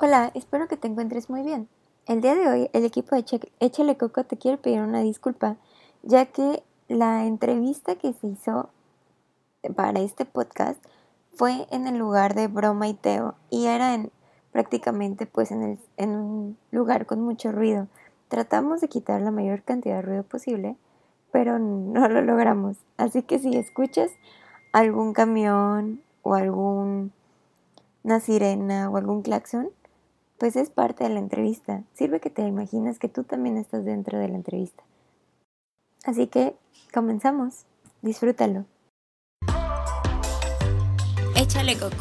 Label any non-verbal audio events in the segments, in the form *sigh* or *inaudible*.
Hola, espero que te encuentres muy bien. El día de hoy, el equipo de Échale Coco te quiere pedir una disculpa, ya que la entrevista que se hizo para este podcast fue en el lugar de Broma y Teo y era en prácticamente pues en, el, en un lugar con mucho ruido. Tratamos de quitar la mayor cantidad de ruido posible, pero no lo logramos. Así que si escuchas algún camión o alguna sirena o algún claxon, pues es parte de la entrevista. Sirve que te imaginas que tú también estás dentro de la entrevista. Así que comenzamos. Disfrútalo. Échale coco.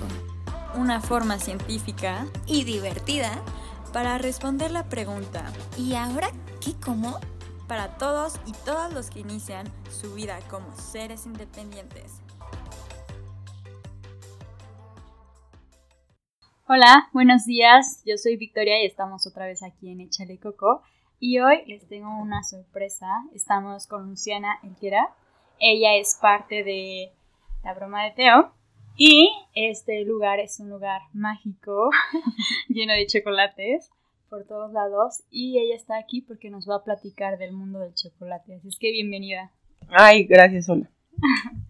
Una forma científica y divertida para responder la pregunta ¿y ahora qué como? Para todos y todas los que inician su vida como seres independientes. Hola, buenos días. Yo soy Victoria y estamos otra vez aquí en Échale Coco. Y hoy les tengo una sorpresa. Estamos con Luciana Elquera. Ella es parte de la broma de Teo. Y este lugar es un lugar mágico, *laughs* lleno de chocolates por todos lados. Y ella está aquí porque nos va a platicar del mundo del chocolate. Así es que bienvenida. Ay, gracias, hola. *laughs*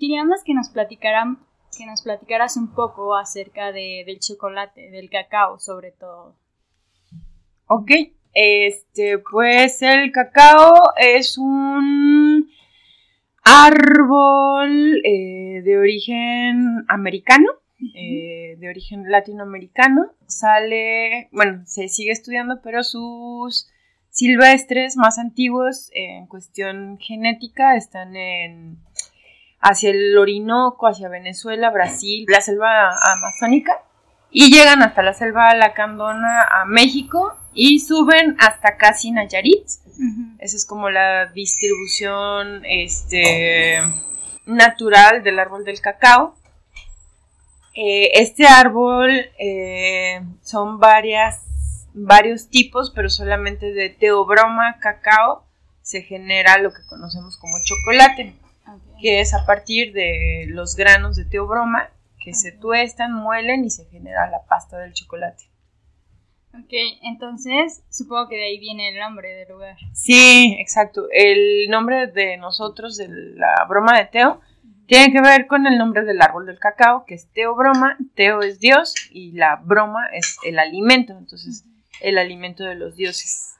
Queríamos que nos platicaran que nos platicaras un poco acerca de, del chocolate, del cacao sobre todo. Ok, este, pues el cacao es un árbol eh, de origen americano, eh, de origen latinoamericano. Sale, bueno, se sigue estudiando, pero sus silvestres más antiguos en cuestión genética están en hacia el Orinoco, hacia Venezuela, Brasil, la selva amazónica, y llegan hasta la selva lacandona a México y suben hasta casi Nayarit. Esa es como la distribución este, natural del árbol del cacao. Eh, este árbol eh, son varias, varios tipos, pero solamente de teobroma cacao se genera lo que conocemos como chocolate que es a partir de los granos de teobroma que se tuestan, muelen y se genera la pasta del chocolate. Ok, entonces supongo que de ahí viene el nombre del lugar. Sí, exacto. El nombre de nosotros, de la broma de Teo, tiene que ver con el nombre del árbol del cacao, que es teobroma. Teo es Dios y la broma es el alimento, entonces el alimento de los dioses.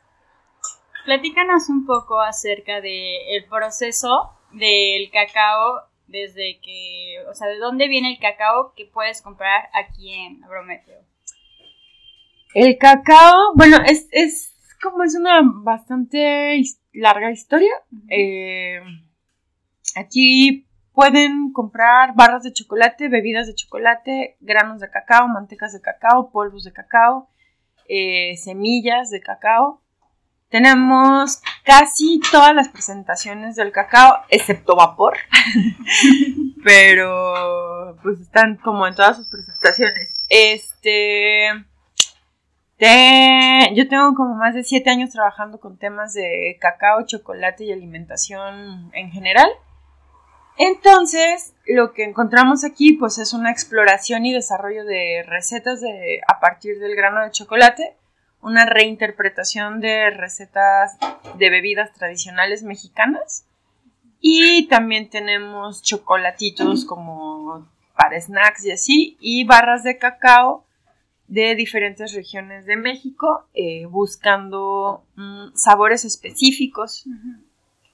Platícanos un poco acerca del el proceso del cacao desde que, o sea, de dónde viene el cacao que puedes comprar aquí en Agrometeo. El cacao, bueno, es, es como es una bastante larga historia. Eh, aquí pueden comprar barras de chocolate, bebidas de chocolate, granos de cacao, mantecas de cacao, polvos de cacao, eh, semillas de cacao. Tenemos casi todas las presentaciones del cacao, excepto vapor. *laughs* Pero pues están como en todas sus presentaciones. Este. yo tengo como más de siete años trabajando con temas de cacao, chocolate y alimentación en general. Entonces, lo que encontramos aquí pues es una exploración y desarrollo de recetas de, a partir del grano de chocolate una reinterpretación de recetas de bebidas tradicionales mexicanas. Y también tenemos chocolatitos como para snacks y así, y barras de cacao de diferentes regiones de México, eh, buscando mm, sabores específicos.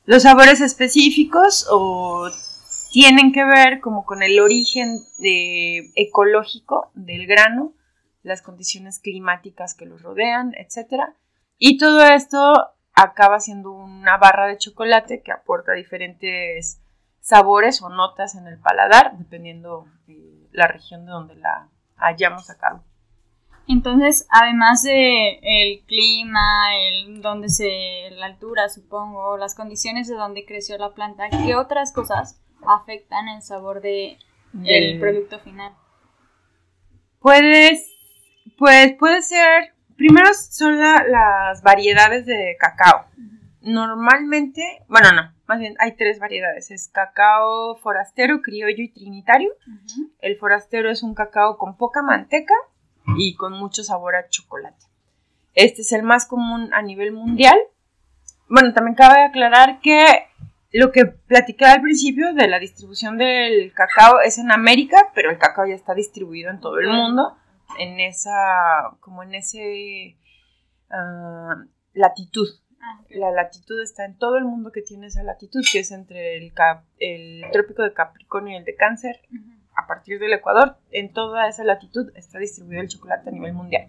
Los sabores específicos o tienen que ver como con el origen de, ecológico del grano las condiciones climáticas que los rodean, etc. Y todo esto acaba siendo una barra de chocolate que aporta diferentes sabores o notas en el paladar, dependiendo de la región de donde la hayamos sacado. Entonces, además de el clima, el donde se la altura, supongo, las condiciones de donde creció la planta, ¿qué otras cosas afectan el sabor de el producto final? Puedes pues puede ser, primero son las variedades de cacao. Normalmente, bueno, no, más bien hay tres variedades. Es cacao forastero, criollo y trinitario. El forastero es un cacao con poca manteca, y con mucho sabor a chocolate. Este es el más común a nivel mundial. Bueno, también cabe aclarar que lo que platicaba al principio de la distribución del cacao es en América, pero el cacao ya está distribuido en todo el mundo, en esa, como en ese ah, latitud. Ah. La latitud está en todo el mundo que tiene esa latitud, que es entre el, cap- el trópico de Capricornio y el de Cáncer, a partir del Ecuador, en toda esa latitud está distribuido el chocolate a nivel mundial.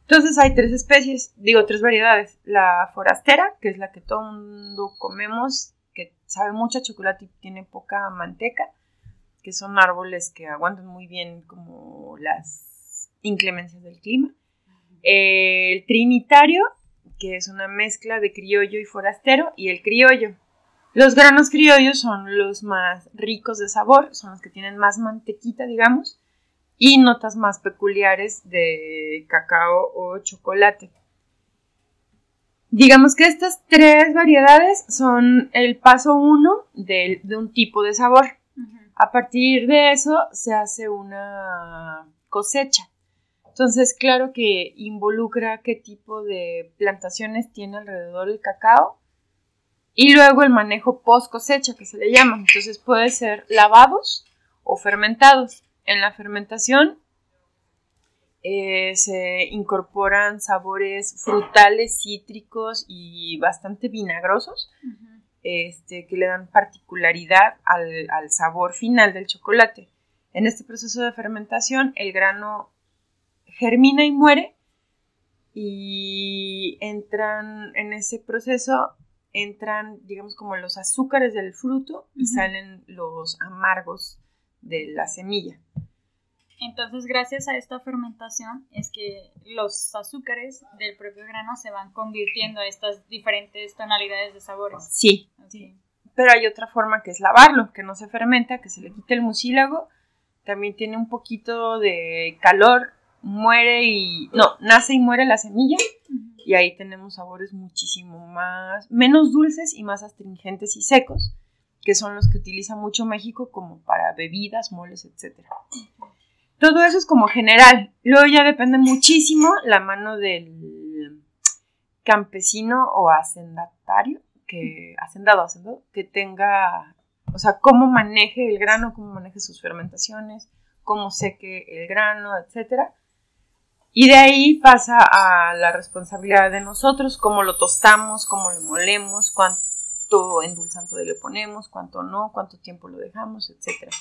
Entonces hay tres especies, digo tres variedades. La forastera, que es la que todo el mundo comemos, que sabe mucho a chocolate y tiene poca manteca, que son árboles que aguantan muy bien como las inclemencias del clima. El trinitario, que es una mezcla de criollo y forastero, y el criollo. Los granos criollos son los más ricos de sabor, son los que tienen más mantequita, digamos, y notas más peculiares de cacao o chocolate. Digamos que estas tres variedades son el paso uno de, de un tipo de sabor. A partir de eso se hace una cosecha. Entonces, claro que involucra qué tipo de plantaciones tiene alrededor el cacao y luego el manejo post cosecha, que se le llama. Entonces, puede ser lavados o fermentados. En la fermentación eh, se incorporan sabores frutales, cítricos y bastante vinagrosos este, que le dan particularidad al, al sabor final del chocolate. En este proceso de fermentación, el grano germina y muere y entran en ese proceso entran digamos como los azúcares del fruto y salen los amargos de la semilla. Entonces, gracias a esta fermentación es que los azúcares del propio grano se van convirtiendo a estas diferentes tonalidades de sabores. Sí, Ok. pero hay otra forma que es lavarlo, que no se fermenta, que se le quita el mucílago, también tiene un poquito de calor, muere y no, nace y muere la semilla y ahí tenemos sabores muchísimo más menos dulces y más astringentes y secos, que son los que utiliza mucho México como para bebidas, moles, etcétera. Todo eso es como general. Luego ya depende muchísimo la mano del campesino o hacendatario, que hacendado, hacendado, que tenga, o sea, cómo maneje el grano, cómo maneje sus fermentaciones, cómo seque el grano, etcétera. Y de ahí pasa a la responsabilidad de nosotros, cómo lo tostamos, cómo lo molemos, cuánto endulzante le ponemos, cuánto no, cuánto tiempo lo dejamos, etcétera.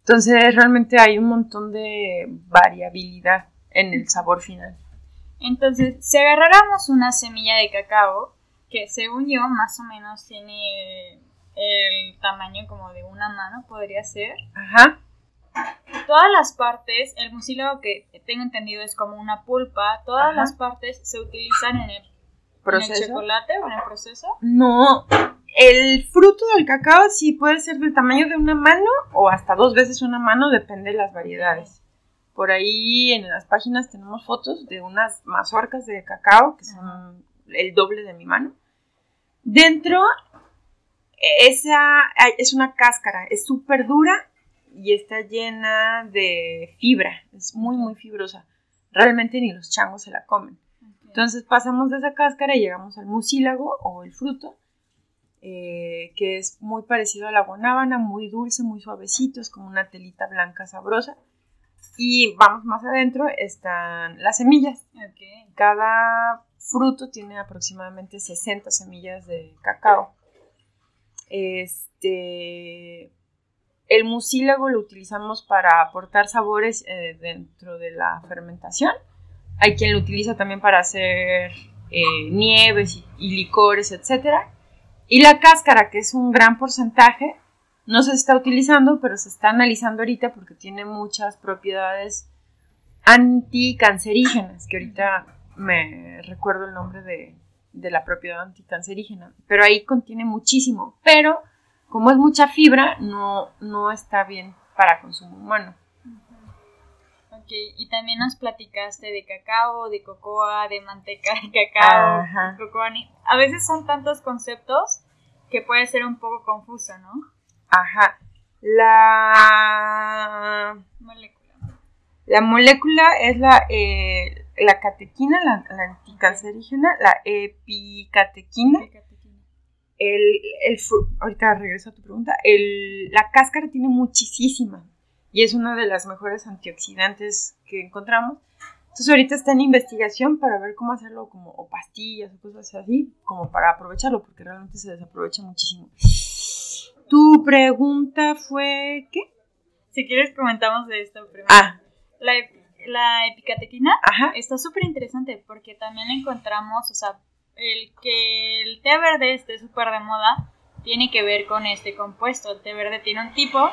Entonces realmente hay un montón de variabilidad en el sabor final. Entonces, si agarráramos una semilla de cacao, que según yo más o menos tiene el tamaño como de una mano, podría ser. Ajá. Todas las partes, el mucílago que tengo entendido es como una pulpa, todas Ajá. las partes se utilizan en el, en el ¿Proceso? chocolate o en el proceso. No, el fruto del cacao sí puede ser del tamaño de una mano o hasta dos veces una mano, depende de las variedades. Por ahí en las páginas tenemos fotos de unas mazorcas de cacao que son el doble de mi mano. Dentro, esa es una cáscara, es súper dura y está llena de fibra, es muy, muy fibrosa. Realmente ni los changos se la comen. Entonces pasamos de esa cáscara y llegamos al mucílago o el fruto, eh, que es muy parecido a la guanábana, muy dulce, muy suavecito, es como una telita blanca sabrosa. Y vamos más adentro, están las semillas. Cada fruto tiene aproximadamente 60 semillas de cacao. Este, el mucílago lo utilizamos para aportar sabores eh, dentro de la fermentación. Hay quien lo utiliza también para hacer eh, nieves y, licores, etc. Y la cáscara, que es un gran porcentaje, no se está utilizando, pero se está analizando ahorita porque tiene muchas propiedades anticancerígenas, que ahorita me recuerdo el nombre de, de la propiedad anticancerígena, pero ahí contiene muchísimo, pero como es mucha fibra, no, no está bien para consumo humano. Ok, y también nos platicaste de cacao, de cocoa, de manteca de cacao, Ajá. cocoa A veces son tantos conceptos que puede ser un poco confuso, ¿no? Ajá. La, Molécula. La molécula es la, eh, la catequina, la, la anticancerígena, la epicatequina. El, el, ahorita regreso a tu pregunta. El, la cáscara tiene muchísima y es una de las mejores antioxidantes que encontramos. Entonces ahorita está en investigación para ver cómo hacerlo como o pastillas o cosas así, como para aprovecharlo, porque realmente se desaprovecha muchísimo. Tu pregunta fue ¿qué? Si quieres comentamos de esto primero. Ah. La, la epicatequina está súper interesante porque también encontramos, o sea, el que el té verde esté súper de moda tiene que ver con este compuesto. El té verde tiene un tipo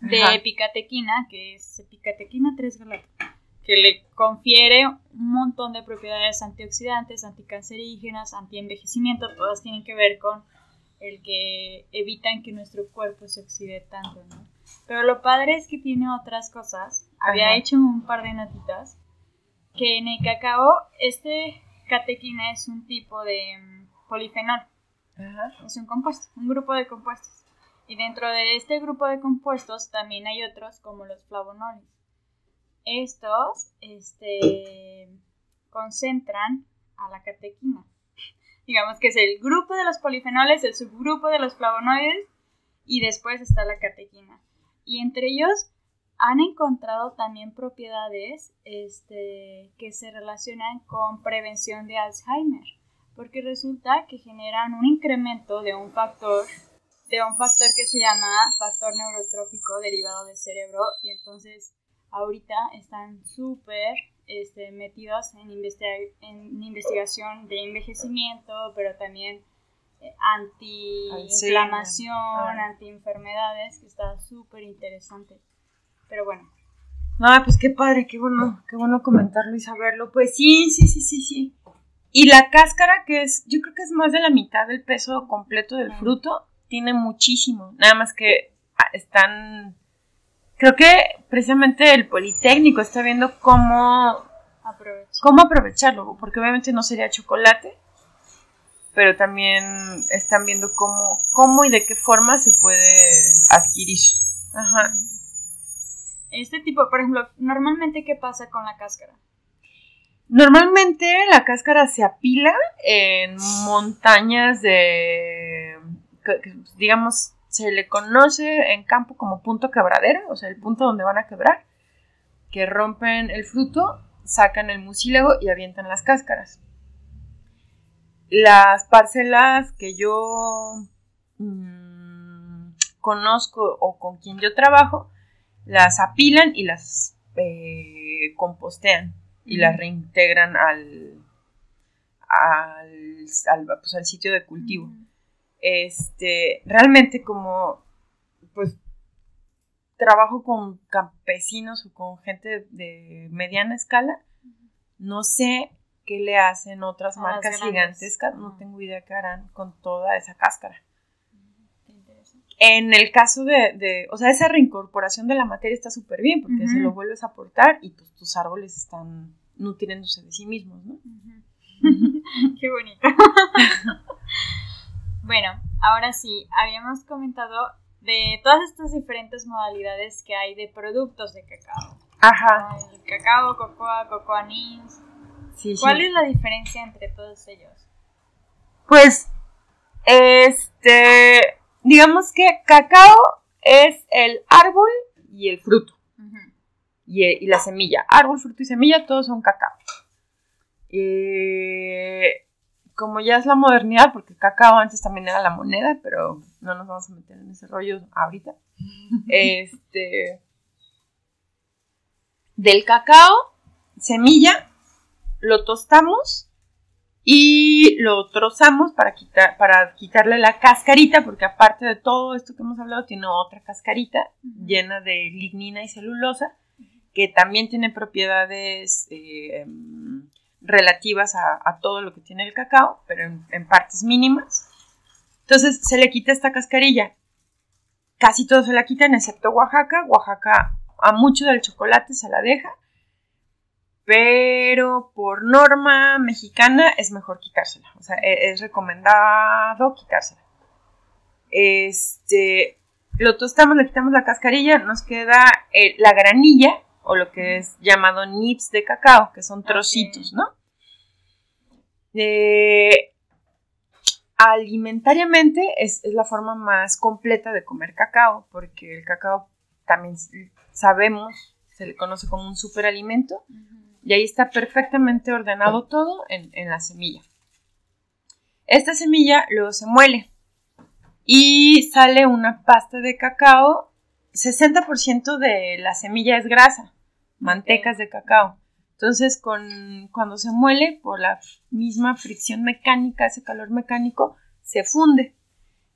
de epicatequina, que es epicatequina 3 galáctica que le confiere un montón de propiedades antioxidantes, anticancerígenas, antienvejecimiento, todas tienen que ver con el que evitan que nuestro cuerpo se oxide tanto, ¿no? Pero lo padre es que tiene otras cosas. Había hecho un par de notitas que en el cacao este catequina es un tipo de mm, polifenol. Es un compuesto, un grupo de compuestos. Y dentro de este grupo de compuestos también hay otros como los flavonoides estos este, concentran a la catequina. *laughs* Digamos que es el grupo de los polifenoles, el subgrupo de los flavonoides y después está la catequina. Y entre ellos han encontrado también propiedades este, que se relacionan con prevención de Alzheimer, porque resulta que generan un incremento de un factor de un factor que se llama factor neurotrófico derivado del cerebro y entonces ahorita están súper este, metidos en, en investigación de envejecimiento, pero también eh, anti-inflamación, ah. anti-enfermedades, que está súper interesante. Pero bueno. Ah, pues qué padre, qué bueno, qué bueno comentarlo y saberlo. Pues sí, sí, sí, sí, sí. Y la cáscara, que es, yo creo que es más de la mitad del peso completo del fruto, tiene muchísimo. Nada más que ah, están creo que precisamente el Politécnico está viendo cómo, cómo aprovecharlo, porque obviamente no sería chocolate, pero también están viendo cómo, cómo y de qué forma se puede adquirir. Ajá. Este tipo, por ejemplo, normalmente, ¿qué pasa con la cáscara? Normalmente la cáscara se apila en montañas de, digamos, se le conoce en campo como punto quebradero, o sea, el punto donde van a quebrar, que rompen el fruto, sacan el mucílago y avientan las cáscaras. Las parcelas que yo mm, conozco o con quien yo trabajo, las apilan y las eh, compostean y las reintegran al, al, pues, al sitio de cultivo. Este, realmente como, pues, trabajo con campesinos o con gente de mediana escala, no sé qué le hacen otras marcas gigantescas, no tengo idea qué harán con toda esa cáscara. En el caso de, o sea, esa reincorporación de la materia está súper bien porque se lo vuelves a aportar y pues tus árboles están nutriéndose de sí mismos, ¿no? *laughs* Qué bonito. *laughs* Bueno, ahora sí, habíamos comentado de todas estas diferentes modalidades que hay de productos de cacao. Ajá. El cacao, cocoa, cocoa nibs. Sí, ¿Cuál es la diferencia entre todos ellos? Pues, este, digamos que cacao es el árbol y el fruto. y, y, la semilla. Árbol, fruto y semilla, todos son cacao. Eh, como ya es la modernidad, porque cacao antes también era la moneda, pero no nos vamos a meter en ese rollo ahorita. *laughs* este. Del cacao, semilla, lo tostamos y lo trozamos para, quitar, para quitarle la cascarita, porque aparte de todo esto que hemos hablado, tiene otra cascarita llena de lignina y celulosa, que también tiene propiedades eh, relativas a, todo lo que tiene el cacao, pero en, partes mínimas. Entonces se le quita esta cascarilla. Casi todo se la quitan, excepto Oaxaca. Oaxaca a mucho del chocolate se la deja. Pero por norma mexicana es mejor quitársela. O sea, e, es, recomendado quitársela. Este, lo tostamos, le quitamos la cascarilla, nos queda eh, la granilla, o lo que es llamado nips de cacao, que son trocitos, ¿no? Eh, alimentariamente es, es, la forma más completa de comer cacao, porque el cacao también sabemos, se le conoce como un superalimento, y ahí está perfectamente ordenado todo en, en la semilla. Esta semilla luego se muele y sale una pasta de cacao. 60% de la semilla es grasa, mantecas de cacao. Entonces, con, cuando se muele, por la misma fricción mecánica, ese calor mecánico, se funde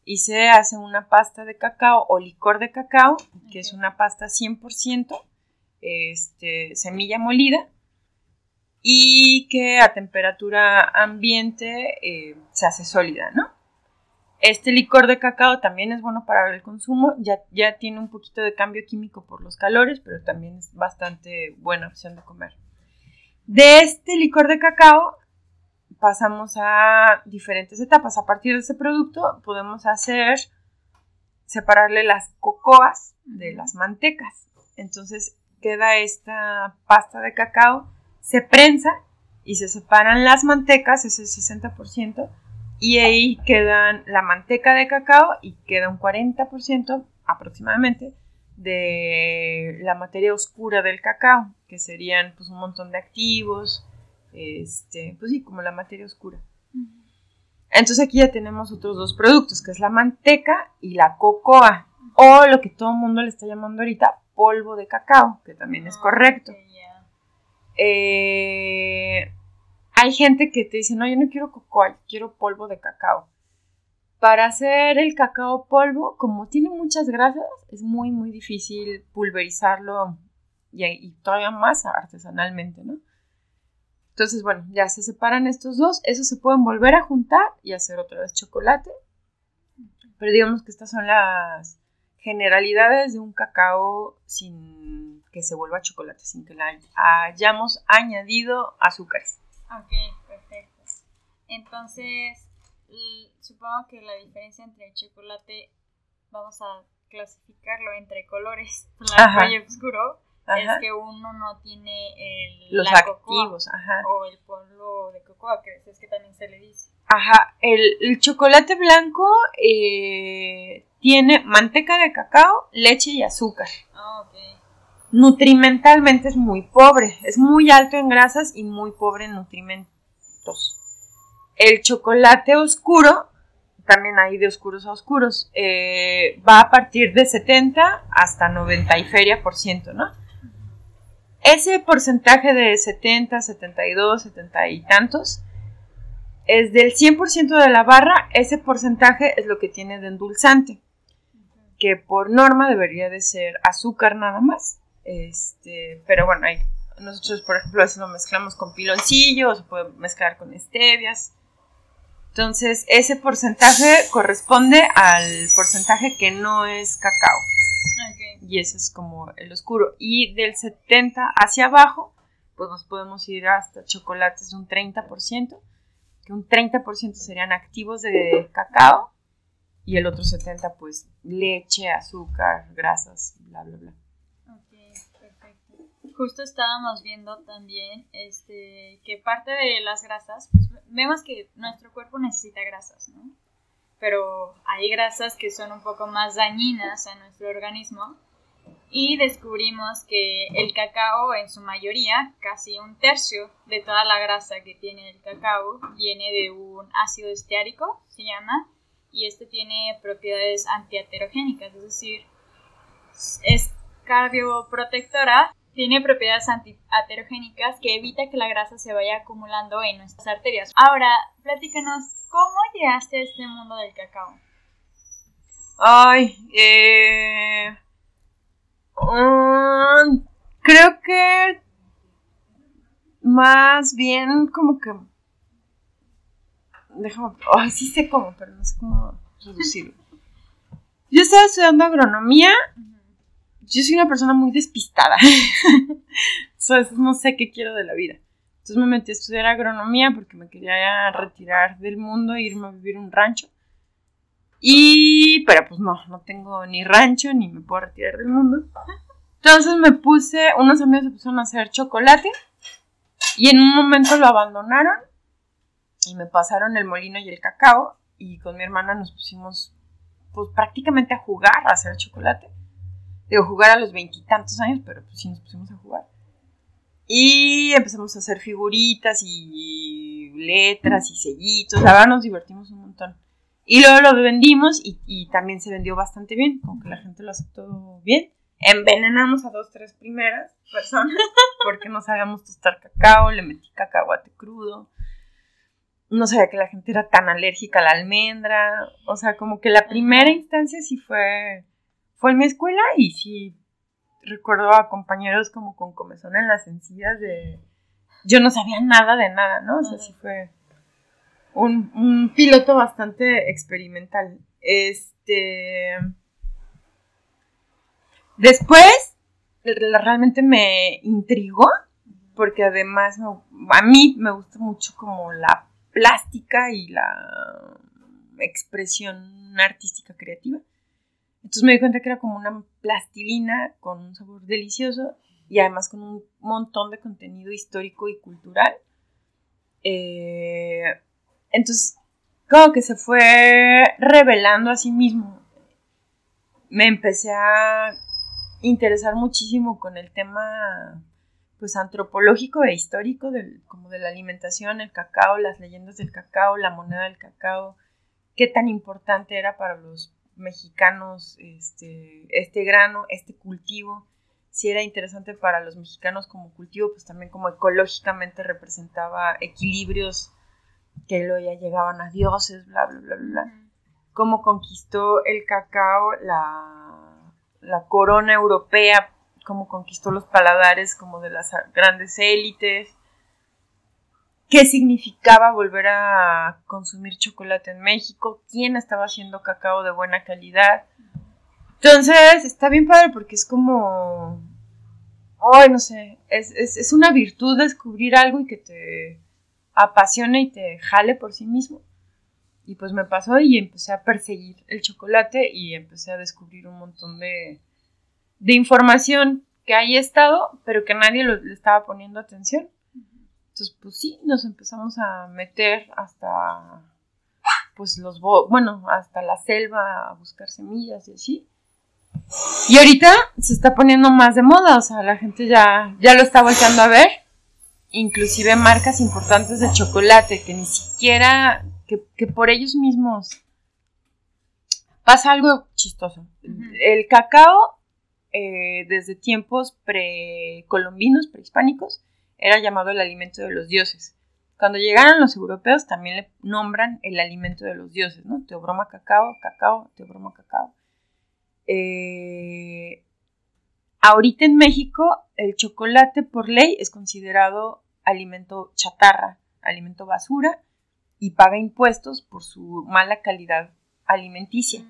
y se hace una pasta de cacao o licor de cacao, que es una pasta 100% este, semilla molida y que a temperatura ambiente eh, se hace sólida, ¿no? Este licor de cacao también es bueno para el consumo, ya, ya tiene un poquito de cambio químico por los calores, pero también es bastante buena opción de comer. De este licor de cacao pasamos a diferentes etapas. A partir de este producto podemos hacer, separarle las cocoas de las mantecas. Entonces queda esta pasta de cacao, se prensa y se separan las mantecas, ese 60%, y ahí quedan la manteca de cacao y queda un 40% aproximadamente de la materia oscura del cacao, que serían pues un montón de activos, este, pues sí, como la materia oscura. Entonces aquí ya tenemos otros dos productos, que es la manteca y la cocoa, o lo que todo el mundo le está llamando ahorita polvo de cacao, que también es ah, correcto. Eh, hay gente que te dice, no, yo no quiero cocoa, quiero polvo de cacao. Para hacer el cacao polvo, como tiene muchas grasas, es muy, muy difícil pulverizarlo y, todavía más artesanalmente, ¿no? Entonces, bueno, ya se separan estos dos, esos se pueden volver a juntar y hacer otra vez chocolate. Pero digamos que estas son las generalidades de un cacao sin que se vuelva chocolate, sin que le hayamos añadido azúcares. Ok, perfecto. Entonces, supongo que la diferencia entre el chocolate, vamos a clasificarlo entre colores, *laughs* blanco y oscuro, es que uno no tiene el, los activos, ajá. o el polvo de cocoa, que es que también se le dice. Ajá, el, chocolate blanco eh, tiene manteca de cacao, leche y azúcar. Ah, ok. Nutrimentalmente es muy pobre, es muy alto en grasas y muy pobre en nutrimentos. El chocolate oscuro, también hay de oscuros a oscuros, eh, va a partir de 70 hasta 90 y feria por ciento, ¿no? Ese porcentaje de 70, 72, 70 y tantos es del 100% de la barra, ese porcentaje es lo que tiene de endulzante, que por norma debería de ser azúcar nada más. Este, pero bueno, hay, nosotros por ejemplo a veces lo mezclamos con piloncillo o se puede mezclar con stevias. Entonces, ese porcentaje corresponde al porcentaje que no es cacao y ese es como el oscuro. Y del 70 hacia abajo, pues nos podemos ir hasta chocolates de un 30%, que un 30% serían activos de cacao y el otro 70 pues leche, azúcar, grasas, bla, bla, bla. Justo estábamos viendo también este, que parte de las grasas, pues vemos que nuestro cuerpo necesita grasas, ¿no? Pero hay grasas que son un poco más dañinas a nuestro organismo y descubrimos que el cacao en su mayoría, casi un tercio de toda la grasa que tiene el cacao, viene de un ácido esteárico, se llama, y este tiene propiedades antiaterogénicas, es decir, es cardioprotectora, tiene propiedades antiaterogénicas que evita que la grasa se vaya acumulando en nuestras arterias. Ahora, platícanos, ¿cómo llegaste a este mundo del cacao? Ay, eh Um, creo que más bien como que... Déjame... Ay, sí sé cómo, pero no sé cómo reducirlo. Yo estaba estudiando agronomía. Yo soy una persona muy despistada. *laughs* Entonces no sé qué quiero de la vida. Entonces me metí a estudiar agronomía porque me quería retirar del mundo e irme a vivir un rancho. Y, pero pues no, no tengo ni rancho ni me puedo retirar del mundo. Entonces me puse, unos amigos se pusieron a hacer chocolate y en un momento lo abandonaron y me pasaron el molino y el cacao y con mi hermana nos pusimos pues prácticamente a jugar a hacer chocolate. Digo, jugar a los veintitantos años, pero pues sí nos pusimos a jugar. Y empezamos a hacer figuritas y letras y sellitos. La verdad nos divertimos un montón. Y luego lo vendimos y, y también se vendió bastante bien, como que la gente lo aceptó bien. Envenenamos a dos, tres primeras personas *laughs* porque no sabíamos tostar cacao, le metí cacahuate crudo. No sabía que la gente era tan alérgica a la almendra. O sea, como que la primera instancia sí fue, fue en mi escuela y sí recuerdo a compañeros como con comezón en las encías de... Yo no sabía nada de nada, ¿no? O sea, sí fue un, un piloto bastante experimental. Este... Después, realmente me intrigó, porque además a mí me gusta mucho como la plástica y la expresión artística creativa. Entonces me di cuenta que era como una plastilina con un sabor delicioso y además con un montón de contenido histórico y cultural. Eh, entonces, como que se fue revelando a sí mismo. Me empecé a interesar muchísimo con el tema pues antropológico e histórico del, como de la alimentación, el cacao, las leyendas del cacao, la moneda del cacao, qué tan importante era para los mexicanos este, este grano, este cultivo, si era interesante para los mexicanos como cultivo, pues también como ecológicamente representaba equilibrios que luego ya llegaban a dioses, bla, bla, bla, bla. Cómo conquistó el cacao la, la corona europea, cómo conquistó los paladares como de las grandes élites, qué significaba volver a consumir chocolate en México, quién estaba haciendo cacao de buena calidad. Entonces, está bien padre porque es como, ay, no sé, es, es, una virtud descubrir algo y que te apasione y te jale por sí mismo. Y pues me pasó y empecé a perseguir el chocolate y empecé a descubrir un montón de, de información que ahí estado, pero que nadie le estaba poniendo atención. Entonces, pues sí, nos empezamos a meter hasta, pues los, bueno, hasta la selva a buscar semillas y así. Y ahorita se está poniendo más de moda, o sea, la gente ya, ya lo está volteando a ver. Inclusive marcas importantes de chocolate que ni siquiera, que, por ellos mismos pasa algo chistoso. El cacao, eh, desde tiempos precolombinos, prehispánicos, era llamado el alimento de los dioses. Cuando llegaron los europeos también le nombran el alimento de los dioses, ¿no? Teobroma cacao, cacao, teobroma cacao. Eh, ahorita en México el chocolate por ley es considerado alimento chatarra, alimento basura y paga impuestos por su mala calidad alimenticia.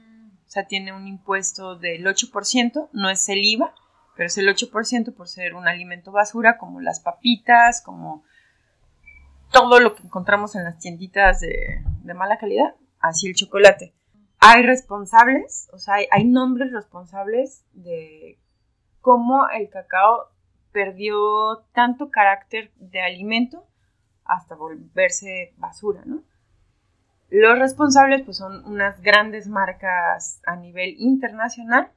O sea, tiene un impuesto del 8%, no es el IVA, pero es el 8% por ser un alimento basura, como las papitas, como todo lo que encontramos en las tienditas de, mala calidad, así el chocolate. Hay responsables, o sea, hay, nombres responsables de cómo el cacao perdió tanto carácter de alimento hasta volverse basura, ¿no? Los responsables pues son unas grandes marcas a nivel internacional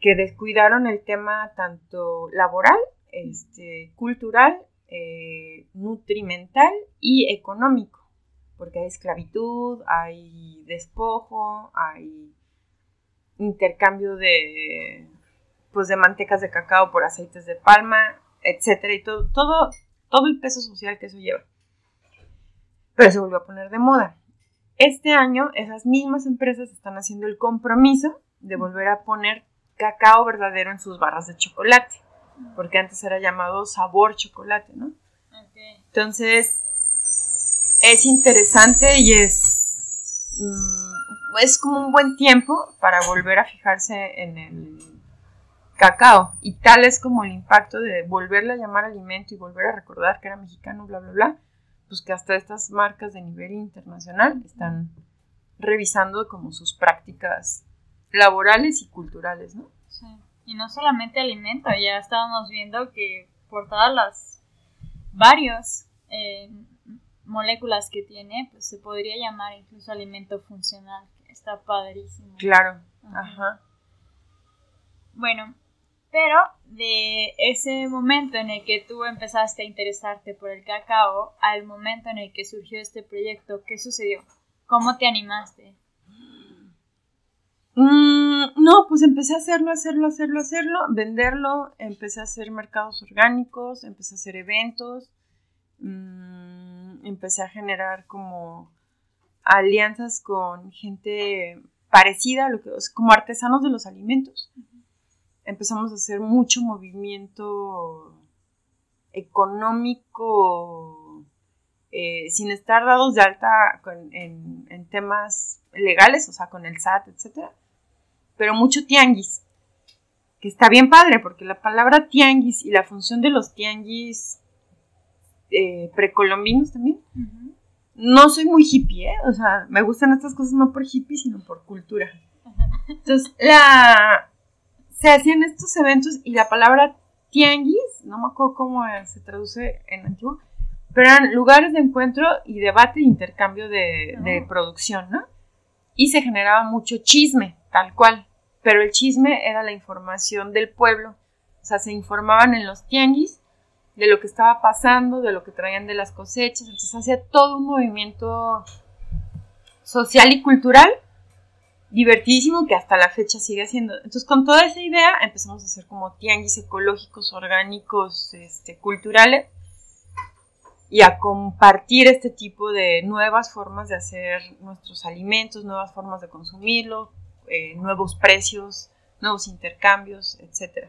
que descuidaron el tema tanto laboral, este, cultural, eh, nutrimental y económico, porque hay esclavitud, hay despojo, hay intercambio de, pues, de mantecas de cacao por aceites de palma, etcétera, y todo, todo, todo el peso social que eso lleva. Pero se volvió a poner de moda. Este año esas mismas empresas están haciendo el compromiso de volver a poner cacao verdadero en sus barras de chocolate, porque antes era llamado sabor chocolate, ¿no? Entonces, es interesante y es, mm, es como un buen tiempo para volver a fijarse en el cacao. Y tal es como el impacto de volverle a llamar alimento y volver a recordar que era mexicano, bla, bla, bla, pues que hasta estas marcas de nivel internacional están revisando como sus prácticas laborales y culturales, ¿no? Sí. Y no solamente alimento, ya estábamos viendo que por todas las varios eh, moléculas que tiene, pues se podría llamar incluso alimento funcional. Está padrísimo. Claro, ajá. Bueno, pero de ese momento en el que tú empezaste a interesarte por el cacao al momento en el que surgió este proyecto, ¿qué sucedió? ¿Cómo te animaste? Mm, no, pues empecé a hacerlo, hacerlo, hacerlo, hacerlo, venderlo, empecé a hacer mercados orgánicos, empecé a hacer eventos, mm, empecé a generar como alianzas con gente parecida a lo que, como artesanos de los alimentos. Empezamos a hacer mucho movimiento económico eh, sin estar dados de alta en, temas legales, o sea, con el SAT, etcétera pero mucho tianguis, que está bien padre, porque la palabra tianguis y la función de los tianguis eh, precolombinos también. No soy muy hippie, ¿eh? O sea, me gustan estas cosas no por hippie, sino por cultura. Entonces, la... se hacían estos eventos y la palabra tianguis, no me acuerdo cómo se traduce en antiguo, pero eran lugares de encuentro y debate e intercambio de, de producción, ¿no? Y se generaba mucho chisme, tal cual pero el chisme era la información del pueblo. O sea, se informaban en los tianguis de lo que estaba pasando, de lo que traían de las cosechas. Entonces hacía todo un movimiento social y cultural divertidísimo que hasta la fecha sigue haciendo. Entonces con toda esa idea empezamos a hacer como tianguis ecológicos, orgánicos, este, culturales y a compartir este tipo de nuevas formas de hacer nuestros alimentos, nuevas formas de consumirlo, eh, nuevos precios, nuevos intercambios, etc.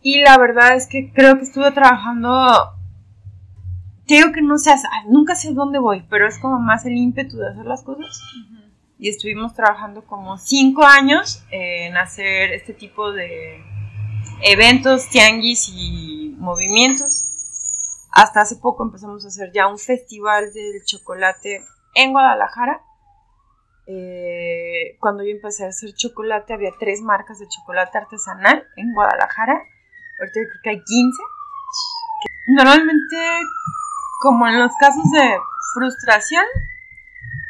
Y la verdad es que creo que estuve trabajando, te digo que no sé, nunca sé dónde voy, pero es como más el ímpetu de hacer las cosas. Y estuvimos trabajando como cinco años en hacer este tipo de eventos, tianguis y movimientos. Hasta hace poco empezamos a hacer ya un festival del chocolate en Guadalajara eh, cuando yo empecé a hacer chocolate había tres marcas de chocolate artesanal en Guadalajara. Ahorita creo que hay 15. Normalmente, como en los casos de frustración,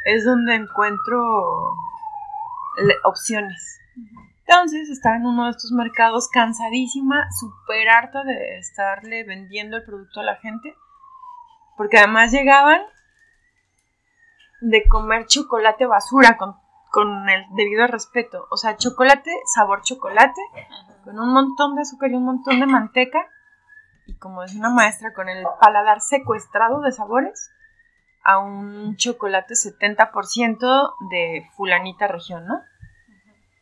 es donde encuentro opciones. Entonces estaba en uno de estos mercados cansadísima, súper harta de estarle vendiendo el producto a la gente, porque además llegaban de comer chocolate basura con, con el debido respeto. O sea, chocolate, sabor chocolate, con un montón de azúcar y un montón de manteca. Y como es una maestra, con el paladar secuestrado de sabores a un chocolate 70% de fulanita región, ¿no?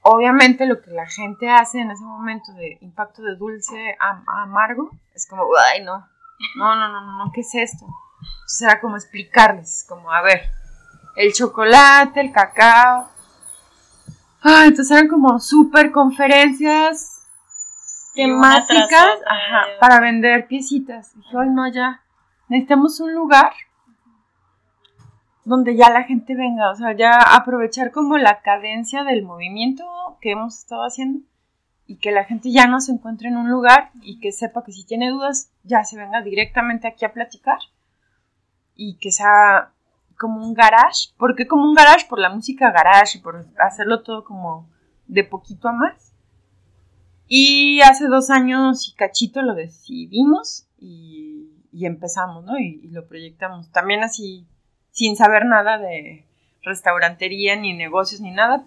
Obviamente lo que la gente hace en ese momento de impacto de dulce a, amargo es como, ay, no, no, no, no, no, ¿qué es esto? Entonces era como explicarles, como, a ver, el chocolate, el cacao. Ah, entonces eran como super conferencias temáticas para vender piecitas. Dije, ay, no, ya, necesitamos un lugar donde ya la gente venga, o sea, ya aprovechar como la cadencia del movimiento que hemos estado haciendo y que la gente ya no se encuentre en un lugar y que sepa que si tiene dudas ya se venga directamente aquí a platicar y que sea como un garage. ¿Por qué como un garage? Por la música garage y por hacerlo todo como de poquito a más. Y hace dos años y cachito lo decidimos y, empezamos, ¿no? Y, lo proyectamos. También así, sin saber nada de restaurantería, ni negocios, ni nada.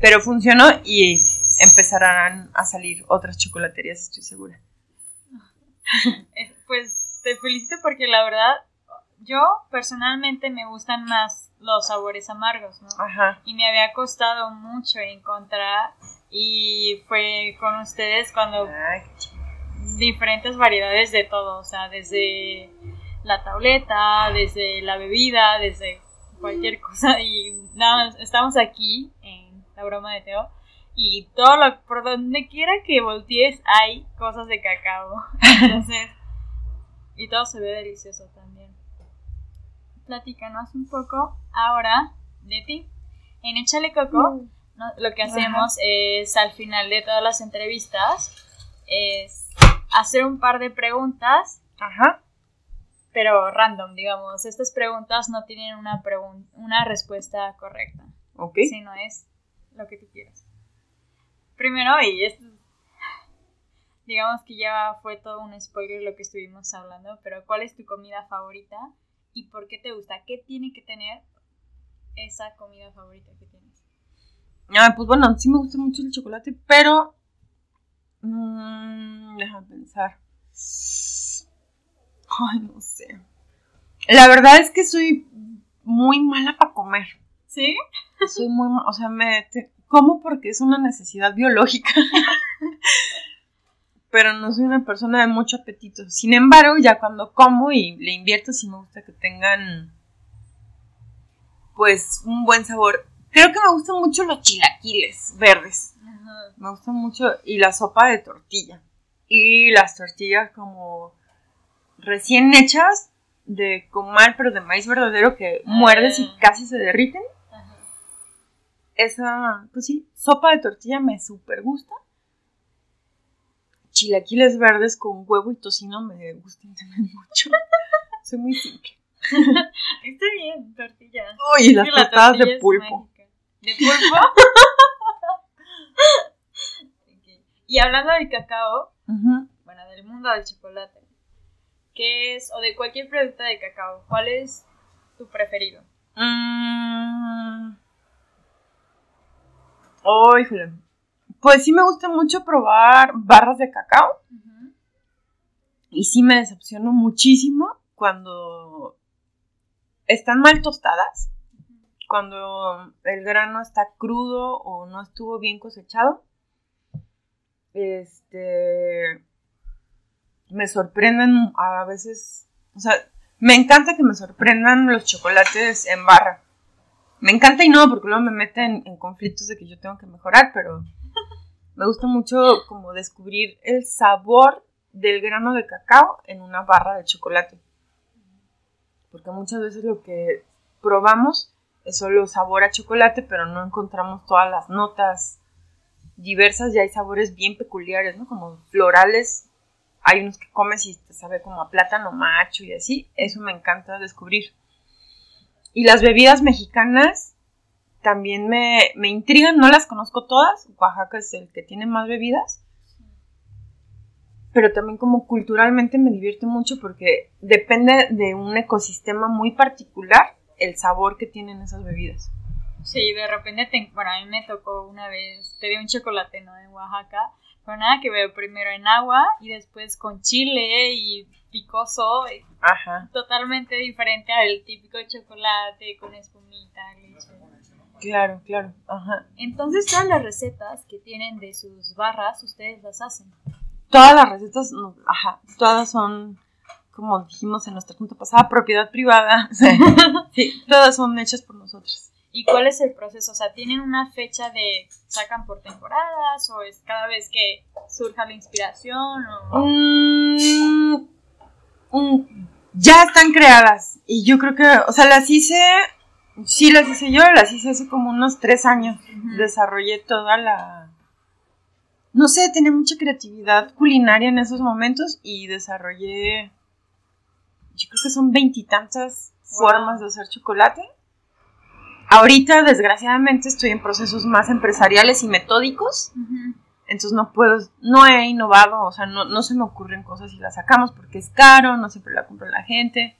Pero funcionó y empezarán a salir otras chocolaterías, estoy segura. *laughs* Eh, pues te felicito porque la verdad yo personalmente me gustan más los sabores amargos, ¿no? Ajá. Y me había costado mucho encontrar y fue con ustedes cuando diferentes variedades de todo, o sea, desde la tableta, desde la bebida, desde cualquier cosa y nada, estamos aquí en la broma de Teo y todo lo por donde quiera que voltees hay cosas de cacao. *laughs* Entonces, y todo se ve delicioso también platícanos un poco ahora de ti. En Échale Coco, mm. ¿no? lo que hacemos es al final de todas las entrevistas es hacer un par de preguntas. Ajá. Pero random, digamos. Estas preguntas no tienen una, una respuesta correcta. Ok. Si no es lo que tú quieras. Primero, y esto digamos que ya fue todo un spoiler lo que estuvimos hablando, pero ¿cuál es tu comida favorita y por qué te gusta? ¿Qué tiene que tener esa comida favorita que tienes? Ah, pues bueno, sí me gusta mucho el chocolate, pero... Mmm, déjame pensar. Ay, no sé. La verdad es que soy muy mala para comer. ¿Sí? Soy muy... O sea, me... como porque es una necesidad biológica. *laughs* pero no soy una persona de mucho apetito. Sin embargo, ya cuando como y le invierto, sí me gusta que tengan pues un buen sabor. Creo que me gustan mucho los chilaquiles verdes. Me gustan mucho y la sopa de tortilla. Y las tortillas como recién hechas de comal, pero de maíz verdadero que muerdes y ah. casi se derriten. Esa, pues sí, sopa de tortilla me super gusta chilaquiles verdes con huevo y tocino me gustan también *laughs* mucho. Soy muy simple. *laughs* Está bien, tortilla. Uy, las tostadas de pulpo. ¿De pulpo? *laughs* Y hablando del cacao, bueno, del mundo del chocolate, ¿qué es, o de cualquier producto de cacao, cuál es tu preferido? Mmm. Oh, híjole. Pues sí me gusta mucho probar barras de cacao. Y sí me decepciono muchísimo cuando están mal tostadas, cuando el grano está crudo o no estuvo bien cosechado. Este me sorprenden a veces, o sea, me encanta que me sorprendan los chocolates en barra. Me encanta y no, porque luego me meten en conflictos de que yo tengo que mejorar, pero me gusta mucho como descubrir el sabor del grano de cacao en una barra de chocolate. Porque muchas veces lo que probamos es solo sabor a chocolate, pero no encontramos todas las notas diversas y hay sabores bien peculiares, ¿no? Como florales. Hay unos que comes y te sabe como a plátano macho y así. Eso me encanta descubrir. Y las bebidas mexicanas también me, me intrigan, no las conozco todas, Oaxaca es el que tiene más bebidas, pero también como culturalmente me divierte mucho porque depende de un ecosistema muy particular el sabor que tienen esas bebidas. Sí, de repente, te, bueno, a mí me tocó una vez, te di un chocolate, ¿no? En Oaxaca, pero nada que veo primero en agua y después con chile y picoso, Ajá. totalmente diferente al típico chocolate con espumita, leche. Claro, claro. Ajá. Entonces todas las recetas que tienen de sus barras, ustedes las hacen. Todas las recetas, ajá, todas son, como dijimos en nuestra junta pasada, propiedad privada. *laughs* Sí. todas son hechas por nosotros. ¿Y cuál es el proceso? O sea, ¿tienen una fecha de sacan por temporadas o es cada vez que surja la inspiración? O... Mm, mm, ya están creadas y yo creo que, o sea, las hice Sí, las hice yo, las hice hace como unos tres años. Desarrollé toda la... No sé, tenía mucha creatividad culinaria en esos momentos y desarrollé... Yo creo que son veintitantas formas de hacer chocolate. Ahorita, desgraciadamente, estoy en procesos más empresariales y metódicos. Entonces no puedo, no he innovado, o sea, no, se me ocurren cosas y las sacamos porque es caro, no siempre la compra la gente.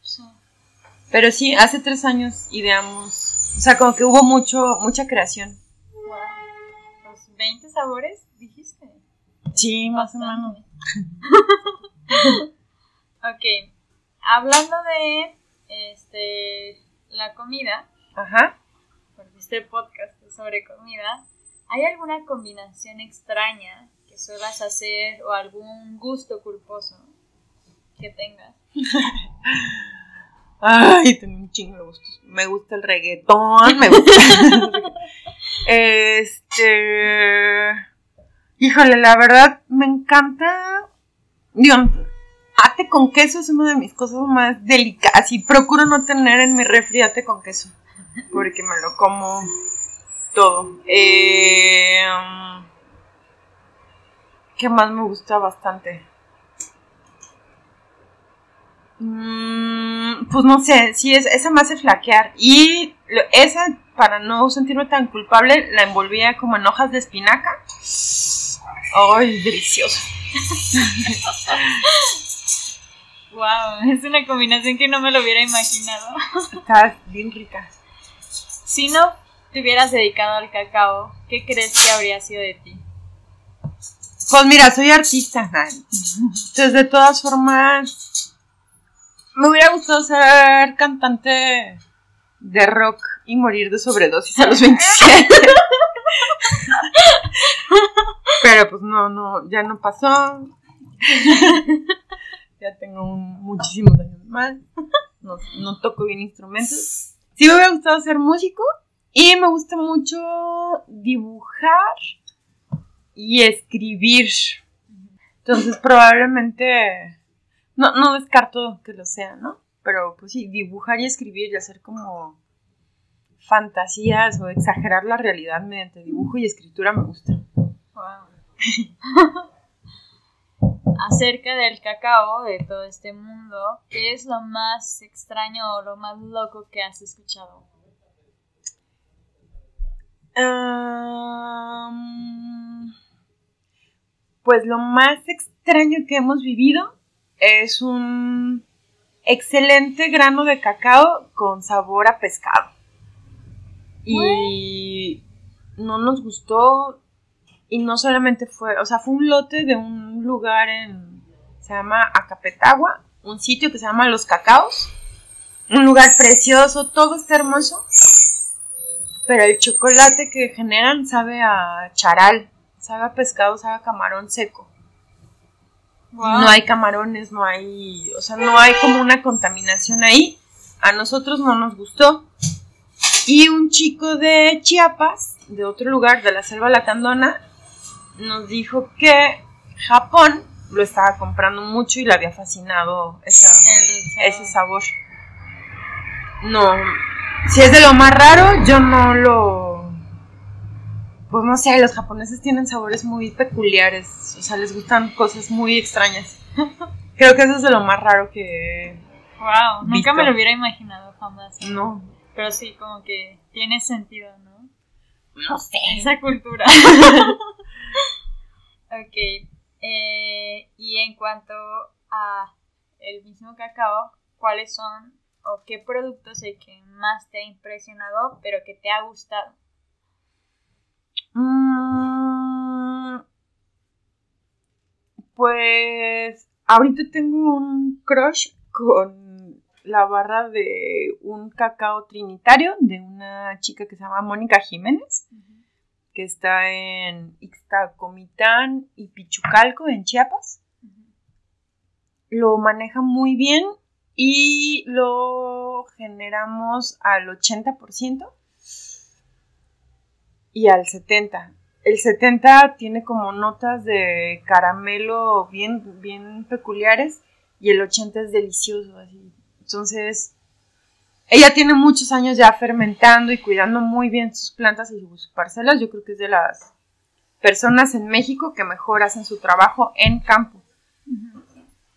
Pero sí, hace tres años ideamos, o sea, como que hubo mucho, mucha creación. Wow. ¿Los 20 sabores dijiste? Sí, más o menos. *laughs* ok, hablando de este, la comida, Ajá. porque este podcast es sobre comida, ¿hay alguna combinación extraña que suelas hacer o algún gusto culposo que tengas? *laughs* Ay, tengo un chingo de gustos. Me gusta el reggaetón, me gusta. *laughs* este. Híjole, la verdad, me encanta. Digo, ate con queso es una de mis cosas más delicadas. Y procuro no tener en mi refri ate con queso. Porque me lo como todo. Eh, ¿Qué más me gusta bastante? Mm, pues no sé, sí, es, esa me hace flaquear. Y esa, para no sentirme tan culpable, la envolvía como en hojas de espinaca. ¡Ay, delicioso! wow, *laughs* es una combinación que no me lo hubiera imaginado. Está bien rica. Si no te hubieras dedicado al cacao, ¿qué crees que habría sido de ti? Pues mira, soy artista. Entonces, de todas formas, me hubiera gustado ser cantante de rock y morir de sobredosis a los 27. Pero pues no, no, ya no pasó. ya tengo muchísimos años más. No, no toco bien instrumentos. Sí me hubiera gustado ser músico y me gusta mucho dibujar y escribir. Entonces probablemente no, no descarto que lo sea, ¿no? Pero pues sí, dibujar y escribir y hacer como fantasías o exagerar la realidad mediante dibujo y escritura me gusta. *laughs* Acerca del cacao, de todo este mundo, ¿qué es lo más extraño o lo más loco que has escuchado? pues lo más extraño que hemos vivido es un excelente grano de cacao con sabor a pescado. Y no nos gustó. Y no solamente fue, o sea, fue un lote de un lugar en, se llama Acapetagua, un sitio que se llama Los Cacaos. Un lugar precioso, todo está hermoso. Pero el chocolate que generan sabe a charal, sabe a pescado, sabe a camarón seco. No hay camarones, no hay, o sea, no hay como una contaminación ahí. A nosotros no nos gustó. Y un chico de Chiapas, de otro lugar, de la selva lacandona, nos dijo que Japón lo estaba comprando mucho y le había fascinado ese sabor. No, si es de lo más raro, yo no lo... Pues no sé, los japoneses tienen sabores muy peculiares, o sea, les gustan cosas muy extrañas. *laughs* Creo que eso es de lo más raro que... Wow, nunca me lo hubiera imaginado jamás. No. Pero sí, como que tiene sentido, ¿no? No sé. Esa cultura. *laughs* ok. Eh, y en cuanto a el mismo cacao, ¿cuáles son o qué producto es el que más te ha impresionado, pero que te ha gustado? Mm, pues ahorita tengo un crush con la barra de un cacao trinitario de una chica que se llama Mónica Jiménez, que está en Ixtacomitán y Pichucalco, en Chiapas. Lo maneja muy bien y lo generamos al 80% y al 70%. El 70 tiene como notas de caramelo bien, bien peculiares y el 80 es delicioso, así entonces, ella tiene muchos años ya fermentando y cuidando muy bien sus plantas y sus parcelas. Yo creo que es de las personas en México que mejor hacen su trabajo en campo.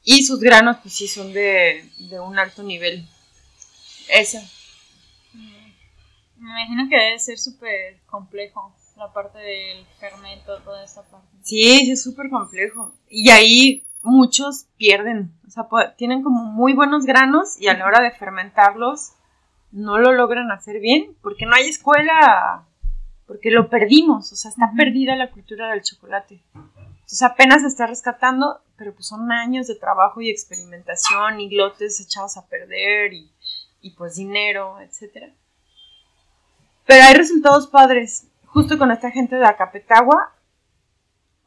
Y sus granos, pues sí, son de, un alto nivel. Esa. Me imagino que debe ser súper complejo la parte del fermento, toda esa parte. Sí, sí, es súper complejo. Y ahí muchos pierden, o sea, tienen como muy buenos granos y a la hora de fermentarlos no lo logran hacer bien porque no hay escuela, porque lo perdimos, o sea, está perdida la cultura del chocolate. Entonces apenas se está rescatando, pero pues son años de trabajo y experimentación y lotes echados a perder y, y pues dinero, etc. Pero hay resultados padres. Justo con esta gente de Acapetagua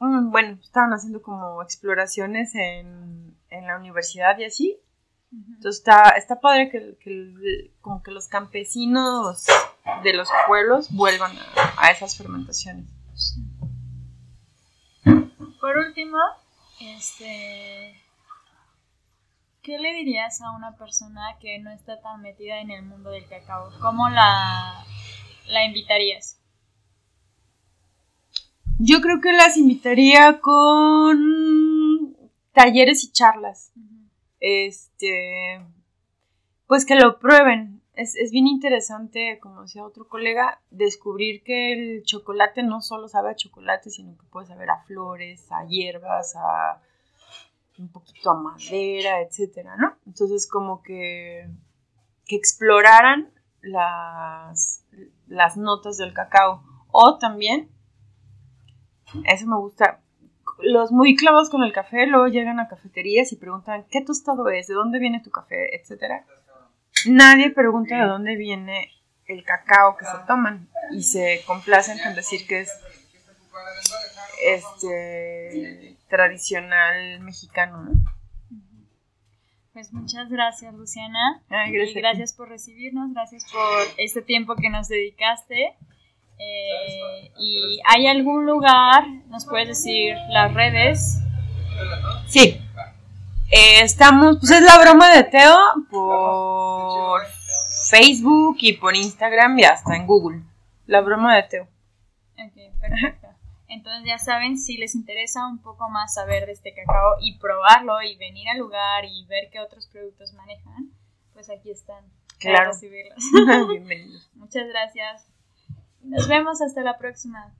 Mm, bueno, estaban haciendo como exploraciones en, la universidad y así. Entonces está, está padre que, como que los campesinos de los pueblos vuelvan a, esas fermentaciones. Por último, este, ¿qué le dirías a una persona que no está tan metida en el mundo del cacao? ¿Cómo la, la invitarías? Yo creo que las invitaría con talleres y charlas. Este, pues que lo prueben. Es, es, bien interesante, como decía otro colega, descubrir que el chocolate no solo sabe a chocolate, sino que puede saber a flores, a hierbas, a un poquito a madera, etcétera, ¿no? Entonces, como que, que exploraran las, las notas del cacao. O también, eso me gusta, los muy clavos con el café luego llegan a cafeterías y preguntan qué tostado es, de dónde viene tu café, etcétera. Nadie pregunta de dónde viene el cacao que se toman y se complacen con decir que es este tradicional mexicano, ¿no? Pues muchas gracias, Luciana. gracias, gracias por recibirnos, gracias por este tiempo que nos dedicaste. Eh, ¿Y hay algún lugar, nos puedes decir las redes? Sí. Eh, estamos, pues es la broma de Teo por Facebook y por Instagram y hasta en Google. La broma de Teo. Ok, perfecto. Entonces ya saben, si les interesa un poco más saber de este cacao y probarlo y venir al lugar y ver qué otros productos manejan, pues aquí están. Claro. Para recibirlos. *laughs* Bienvenidos. Muchas gracias. Nos vemos hasta la próxima.